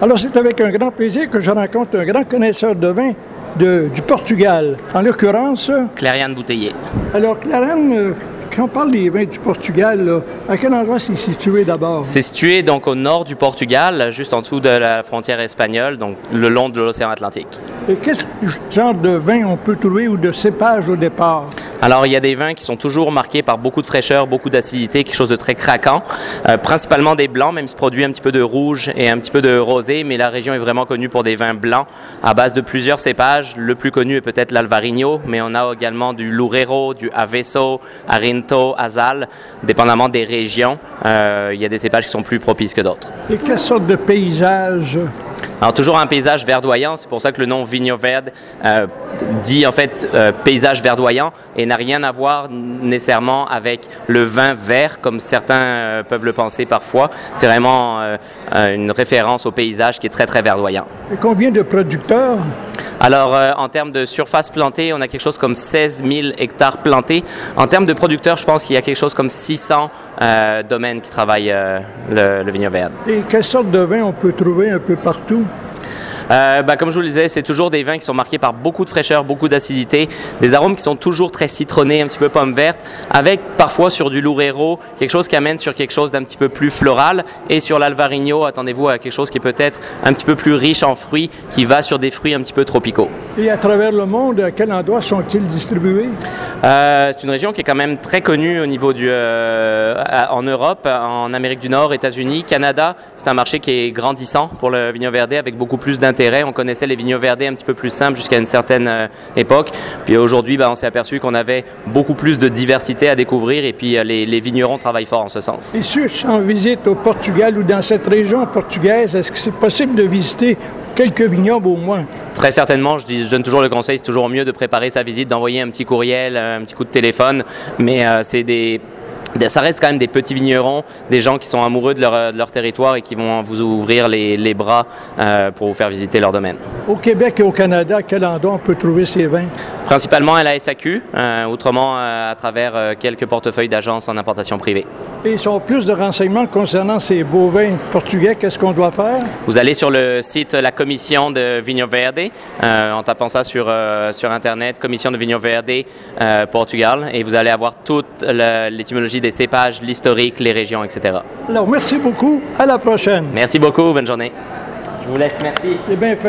Alors, c'est avec un grand plaisir que je rencontre un grand connaisseur de vin de- du Portugal. En l'occurrence, Clariane Bouteiller. alors, Clarence, euh, quand on parle des vins du Portugal, là, à quel endroit c'est situé d'abord? C'est situé donc au nord du Portugal, juste en dessous de la frontière espagnole, donc le long de l'océan Atlantique. Et quel genre de vin on peut trouver ou de cépage au départ? Alors, il y a des vins qui sont toujours marqués par beaucoup de fraîcheur, beaucoup d'acidité, quelque chose de très craquant. Euh, principalement des blancs, même se produit un petit peu de rouge et un petit peu de rosé, mais la région est vraiment connue pour des vins blancs à base de plusieurs cépages. Le plus connu est peut-être l'Alvarinho, mais on a également du Loureiro, du Aveso, Azal, dépendamment des régions. Euh, il y a des cépages qui sont plus propices que d'autres. Et quelle sorte de paysage? Alors toujours un paysage verdoyant, c'est pour ça que le nom Vigno Verde euh, dit en fait euh, paysage verdoyant et n'a rien à voir nécessairement avec le vin vert comme certains euh, peuvent le penser parfois. C'est vraiment une référence au paysage qui est très très verdoyant. Et combien de producteurs? Alors, euh, en termes de surface plantée, on a quelque chose comme 16 000 hectares plantés. En termes de producteurs, je pense qu'il y a quelque chose comme 600 euh, domaines qui travaillent euh, le, le vigno. Et quelle sorte de vin on peut trouver un peu partout? Euh, bah, comme je vous le disais, c'est toujours des vins qui sont marqués par beaucoup de fraîcheur, beaucoup d'acidité, des arômes qui sont toujours très citronnés, un petit peu pomme verte, avec parfois sur du Loureiro, quelque chose qui amène sur quelque chose d'un petit peu plus floral, et sur l'Alvarinho, attendez-vous à quelque chose qui est peut-être un petit peu plus riche en fruits, qui va sur des fruits un petit peu tropicaux. Et à travers le monde, à quel endroit sont-ils distribués? Euh, c'est une région qui est quand même très connue au niveau du, euh, en Europe, en Amérique du Nord, États-Unis, Canada. C'est un marché qui est grandissant pour le vigno verdé avec beaucoup plus d'intérêt. On connaissait les vignos verdés un petit peu plus simples jusqu'à une certaine euh, époque. Puis aujourd'hui, ben, on s'est aperçu qu'on avait beaucoup plus de diversité à découvrir et puis euh, les, les vignerons travaillent fort en ce sens. Et si je suis en visite au Portugal ou dans cette région portugaise, est-ce que c'est possible de visiter quelques vignobles au moins? Très certainement, je, dis, je donne toujours le conseil, c'est toujours mieux de préparer sa visite, d'envoyer un petit courriel, un petit coup de téléphone, mais euh, c'est des... Ça reste quand même des petits vignerons, des gens qui sont amoureux de leur, de leur territoire et qui vont vous ouvrir les, les bras euh, pour vous faire visiter leur domaine. Au Québec et au Canada, quel endroit on peut trouver ces vins? Principalement à la SAQ, euh, autrement euh, à travers euh, quelques portefeuilles d'agences en importation privée. Et a plus de renseignements concernant ces beaux vins portugais, qu'est-ce qu'on doit faire? Vous allez sur le site La Commission de Vigno Verde, euh, en tapant ça sur, euh, sur Internet, Commission de Vigno Verde euh, Portugal, et vous allez avoir toute l'étymologie des cépages, l'historique, les régions, etc. Alors, merci beaucoup. À la prochaine. Merci beaucoup, bonne journée. Je vous laisse, merci. C'est bien fait.